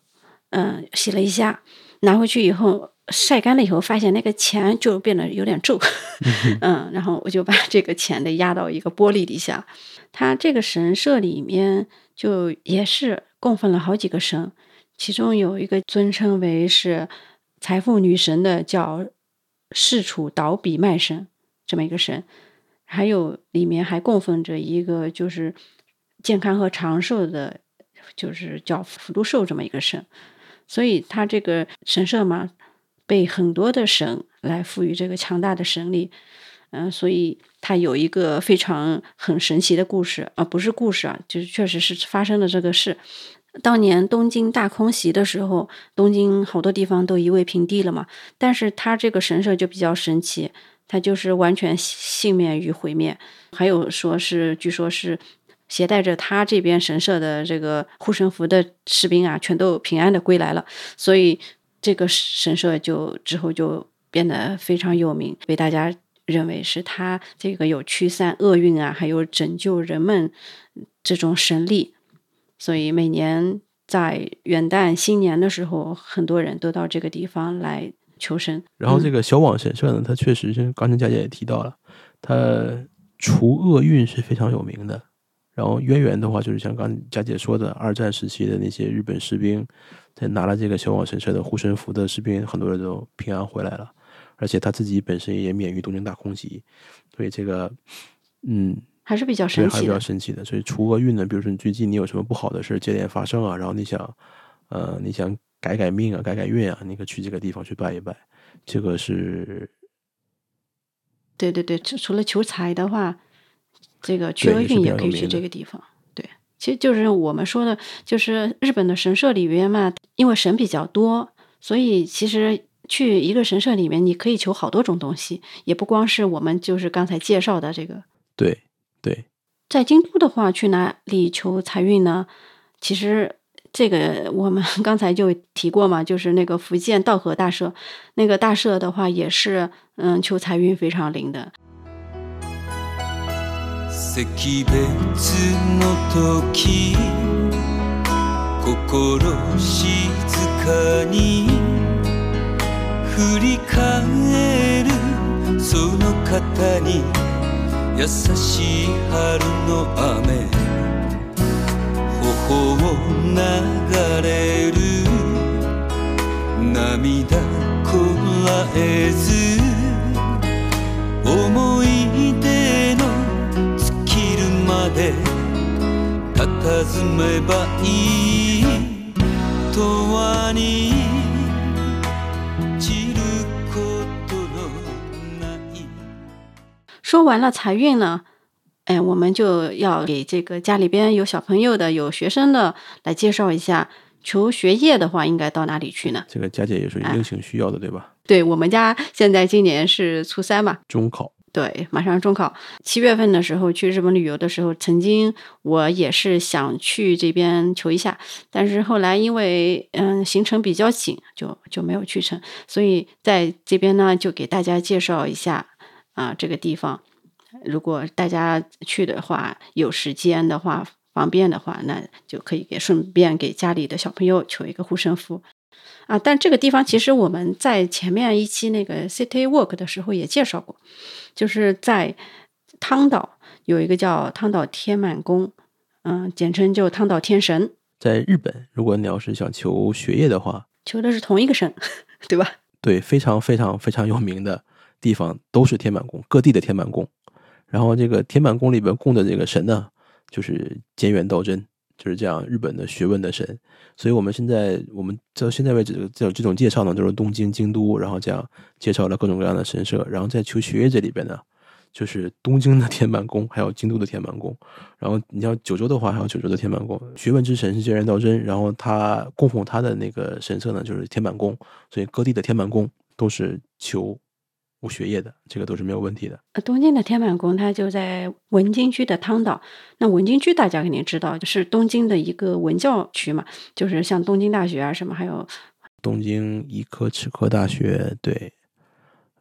嗯，洗了一下，拿回去以后。晒干了以后，发现那个钱就变得有点皱，嗯，然后我就把 这个钱的压到一个玻璃底下。它这个神社里面就也是供奉了好几个神，其中有一个尊称为是财富女神的，叫世楚倒比卖神这么一个神，还有里面还供奉着一个就是健康和长寿的，就是叫福禄寿这么一个神。所以它这个神社嘛。被很多的神来赋予这个强大的神力，嗯，所以它有一个非常很神奇的故事啊，不是故事啊，就是确实是发生的这个事。当年东京大空袭的时候，东京好多地方都夷为平地了嘛，但是它这个神社就比较神奇，它就是完全幸免于毁灭。还有说是，据说是携带着他这边神社的这个护身符的士兵啊，全都平安的归来了，所以。这个神社就之后就变得非常有名，被大家认为是他这个有驱散厄运啊，还有拯救人们这种神力，所以每年在元旦新年的时候，很多人都到这个地方来求神。然后这个小网神社呢，它确实是刚才佳姐也提到了，它除厄运是非常有名的。然后渊源的话，就是像刚佳姐说的，二战时期的那些日本士兵，在拿了这个小网神社的护身符的士兵，很多人都平安回来了，而且他自己本身也免于东京大空袭，所以这个，嗯，还是比较神奇，还是比较神奇的。所以除厄运呢，比如说你最近你有什么不好的事接连发生啊，然后你想，呃，你想改改命啊，改改运啊，你可去这个地方去拜一拜，这个是，对对对，除除了求财的话。这个去厄运也可以去这个地方，对，其实就是我们说的，就是日本的神社里边嘛，因为神比较多，所以其实去一个神社里面，你可以求好多种东西，也不光是我们就是刚才介绍的这个。对对，在京都的话，去哪里求财运呢？其实这个我们 刚才就提过嘛，就是那个福建道和大社，那个大社的话也是，嗯，求财运非常灵的。惜別の時心静かに振り返るその方に優しい春の雨頬を流れる涙こらえず思い出说完了财运呢，哎，我们就要给这个家里边有小朋友的、有学生的来介绍一下，求学业的话应该到哪里去呢？这个佳姐也是硬性需要的，对吧？对我们家现在今年是初三嘛，中考。对，马上中考。七月份的时候去日本旅游的时候，曾经我也是想去这边求一下，但是后来因为嗯行程比较紧，就就没有去成。所以在这边呢，就给大家介绍一下啊这个地方。如果大家去的话，有时间的话，方便的话，那就可以给顺便给家里的小朋友求一个护身符啊。但这个地方其实我们在前面一期那个 City Walk 的时候也介绍过。就是在汤岛有一个叫汤岛天满宫，嗯，简称就汤岛天神。在日本，如果你要是想求学业的话，求的是同一个神，对吧？对，非常非常非常有名的地方都是天满宫，各地的天满宫。然后这个天满宫里边供的这个神呢，就是菅原道真，就是这样日本的学问的神。所以我们现在我们到现在为止这这种介绍呢，就是东京、京都，然后这样介绍了各种各样的神社。然后在求学业这里边呢，就是东京的天满宫，还有京都的天满宫。然后你像九州的话，还有九州的天满宫。学问之神是菅原道真，然后他供奉他的那个神社呢，就是天满宫。所以各地的天满宫都是求学业的，这个都是没有问题的。呃，东京的天满宫它就在文京区的汤岛。那文京区大家肯定知道，就是东京的一个文教区嘛，就是像东京大学啊什么，还有东京医科齿科大学，对，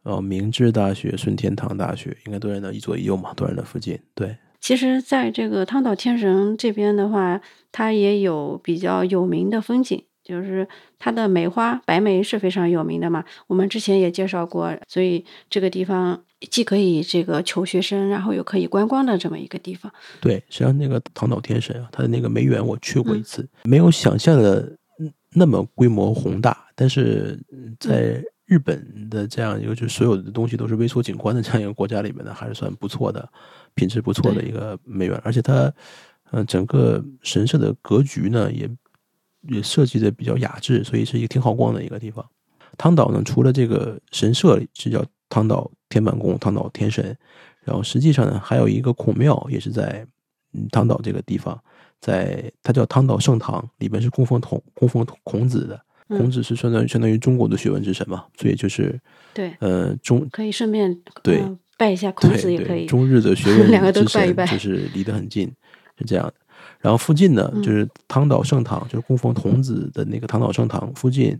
呃，明治大学、顺天堂大学，应该都在那一左一右嘛，都在那附近。对，其实在这个汤岛天神这边的话，它也有比较有名的风景。就是它的梅花白梅是非常有名的嘛，我们之前也介绍过，所以这个地方既可以这个求学生，然后又可以观光的这么一个地方。对，实际上那个唐岛天神啊，它的那个梅园我去过一次，没有想象的那么规模宏大，但是在日本的这样一个就所有的东西都是微缩景观的这样一个国家里面呢，还是算不错的，品质不错的一个梅园，而且它嗯整个神社的格局呢也。也设计的比较雅致，所以是一个挺好逛的一个地方。汤岛呢，除了这个神社是叫汤岛天满宫、汤岛天神，然后实际上呢，还有一个孔庙也是在嗯汤岛这个地方，在它叫汤岛圣堂，里边是供奉孔供奉孔子的。孔子是相当于相当于中国的学问之神嘛，所以就是对，呃中可以顺便对拜一下孔子也可以，中日的 学问两个都拜一拜，就是离得很近，是这样的。然后附近呢，就是汤岛圣堂，就是供奉童子的那个汤岛圣堂附近，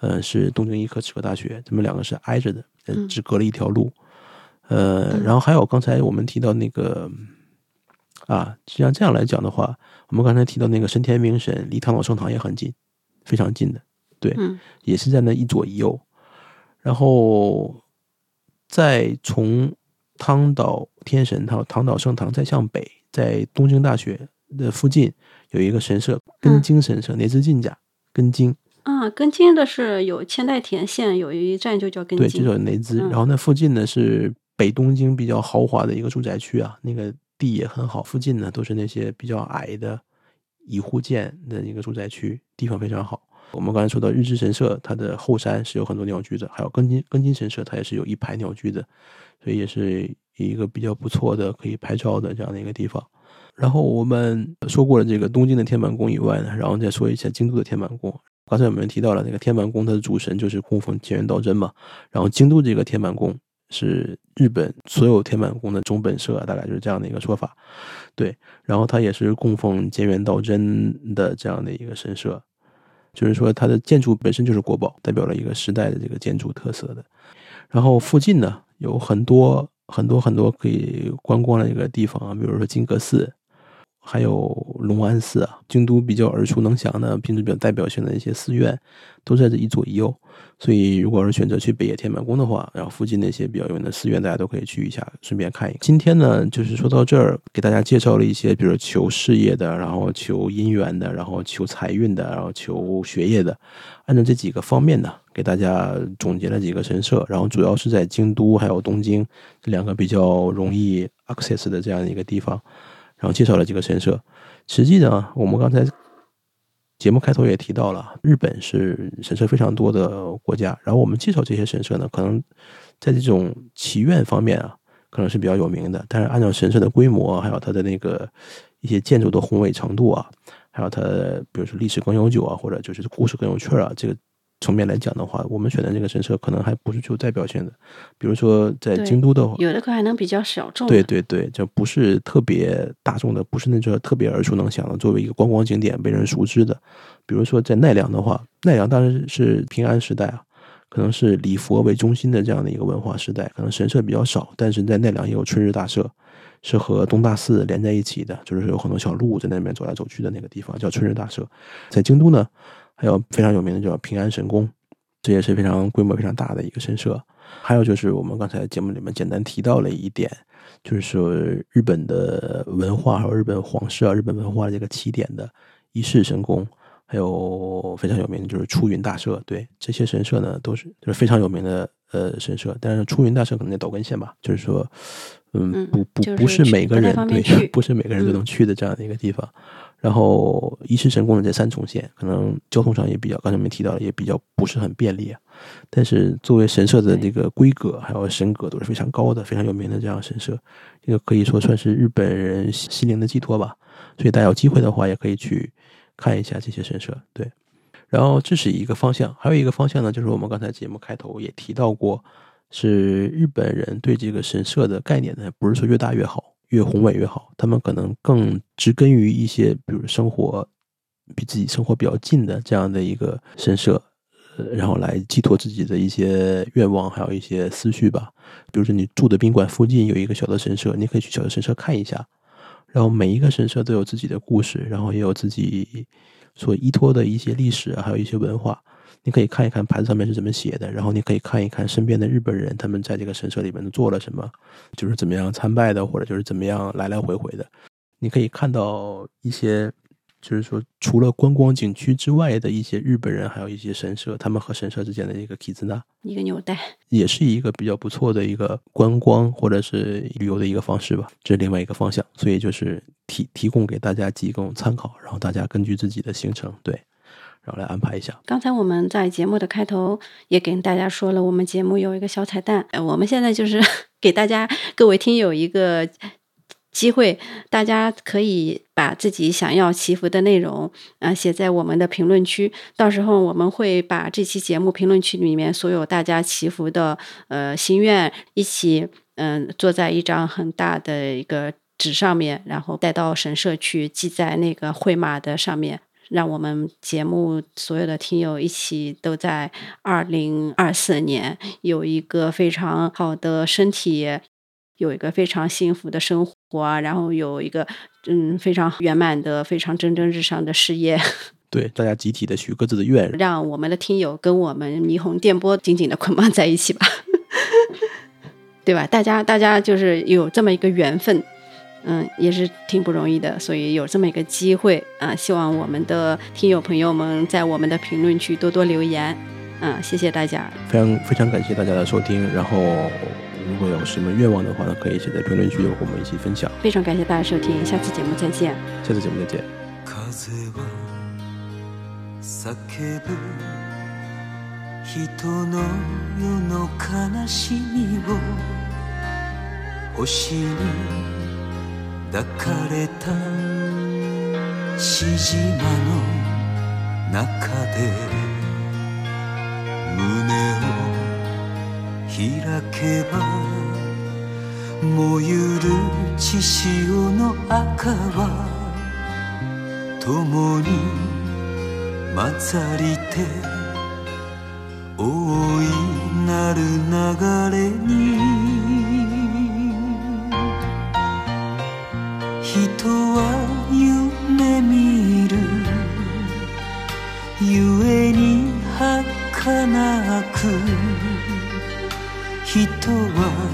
呃，是东京医科齿科大学，他们两个是挨着的，只隔了一条路。呃，然后还有刚才我们提到那个，啊，实际上这样来讲的话，我们刚才提到那个神田明神，离汤岛圣堂也很近，非常近的，对，也是在那一左一右。然后再从汤岛天神汤汤岛圣堂再向北，在东京大学。的附近有一个神社，根津神社，哪支进甲？根津啊，根津的是有千代田线有一站就叫根津，对，就叫内资。然后那附近呢是北东京比较豪华的一个住宅区啊，那个地也很好，附近呢都是那些比较矮的一户建的一个住宅区，地方非常好。我们刚才说到日之神社，它的后山是有很多鸟居的，还有根津根津神社，它也是有一排鸟居的，所以也是一个比较不错的可以拍照的这样的一个地方。然后我们说过了这个东京的天满宫以外呢，然后再说一下京都的天满宫。刚才我们提到了那个天满宫，它的主神就是供奉菅原道真嘛。然后京都这个天满宫是日本所有天满宫的总本社，大概就是这样的一个说法。对，然后它也是供奉菅原道真的这样的一个神社，就是说它的建筑本身就是国宝，代表了一个时代的这个建筑特色的。然后附近呢有很多很多很多可以观光的一个地方啊，比如说金阁寺。还有龙安寺啊，京都比较耳熟能详的，品质比较代表性的一些寺院，都在这一左一右。所以，如果是选择去北野天满宫的话，然后附近那些比较有名的寺院，大家都可以去一下，顺便看一看。今天呢，就是说到这儿，给大家介绍了一些，比如求事业的，然后求姻缘的，然后求财运的，然后求学业的，按照这几个方面呢，给大家总结了几个神社，然后主要是在京都还有东京这两个比较容易 access 的这样的一个地方。然后介绍了几个神社，实际上我们刚才节目开头也提到了，日本是神社非常多的国家。然后我们介绍这些神社呢，可能在这种祈愿方面啊，可能是比较有名的。但是按照神社的规模，还有它的那个一些建筑的宏伟程度啊，还有它比如说历史更悠久啊，或者就是故事更有趣啊，这个。层面来讲的话，我们选的这个神社可能还不是具有代表性的。比如说在京都的话，有的可还能比较小众。对对对，就不是特别大众的，不是那种特别耳熟能详的，作为一个观光景点被人熟知的。比如说在奈良的话，奈良当然是平安时代啊，可能是礼佛为中心的这样的一个文化时代，可能神社比较少，但是在奈良也有春日大社，是和东大寺连在一起的，就是有很多小路在那边走来走去的那个地方叫春日大社。在京都呢。还有非常有名的叫平安神宫，这也是非常规模非常大的一个神社。还有就是我们刚才节目里面简单提到了一点，就是说日本的文化还有日本皇室啊、日本文化的这个起点的伊势神宫，还有非常有名的就是出云大社。对这些神社呢，都是就是非常有名的呃神社，但是出云大社可能在岛根县吧，就是说，嗯，嗯不不不是每个人对，不是每个人都嗯能去的这样的一个地方。然后一式神宫的在三重县，可能交通上也比较，刚才我们提到了，也比较不是很便利啊。但是作为神社的这个规格还有神格都是非常高的、非常有名的这样神社，这个可以说算是日本人心心灵的寄托吧。所以大家有机会的话，也可以去看一下这些神社。对，然后这是一个方向，还有一个方向呢，就是我们刚才节目开头也提到过，是日本人对这个神社的概念呢，不是说越大越好，越宏伟越好，他们可能更植根于一些，比如生活比自己生活比较近的这样的一个神社，呃，然后来寄托自己的一些愿望，还有一些思绪吧。比如说你住的宾馆附近有一个小的神社，你可以去小的神社看一下。然后每一个神社都有自己的故事，然后也有自己所依托的一些历史，还有一些文化。你可以看一看牌子上面是怎么写的，然后你可以看一看身边的日本人他们在这个神社里面做了什么，就是怎么样参拜的，或者就是怎么样来来回回的。你可以看到一些，就是说除了观光景区之外的一些日本人，还有一些神社，他们和神社之间的一个 kizuna，一个纽带。也是一个比较不错的一个观光或者是旅游的一个方式吧，这是另外一个方向，所以就是提提供给大家提供参考，然后大家根据自己的行程对，然后来安排一下。刚才我们在节目的开头也跟大家说了，我们节目有一个小彩蛋，呃，我们现在就是 给大家各位听友一个机会，大家可以把自己想要祈福的内容，呃，写在我们的评论区，到时候我们会把这期节目评论区里面所有大家祈福的呃心愿一起，嗯、做在一张很大的一个纸上面，然后带到神社去记在那个绘马的上面。让我们节目所有的听友一起都在二零二四年有一个非常好的身体，有一个非常幸福的生活啊，然后有一个嗯非常圆满的、非常蒸蒸日上的事业，对，大家集体的许各自的愿，让我们的听友跟我们霓虹电波紧紧的捆绑在一起吧，对吧？大家大家就是有这么一个缘分。嗯，也是挺不容易的，所以有这么一个机会啊、希望我们的听友朋友们在我们的评论区多多留言，嗯、谢谢大家，非常非常感谢大家的收听。然后如果有什么愿望的话呢，可以写在评论区和我们一起分享。非常感谢大家收听，下次节目再见。下次节目再见。風は叫ぶ人の世の悲しみを星に 抱かれたしじまの中で胸を開けば燃ゆる血潮の赤は共に混ざりて大いなる流れにとは夢見る。ゆえに儚く。人は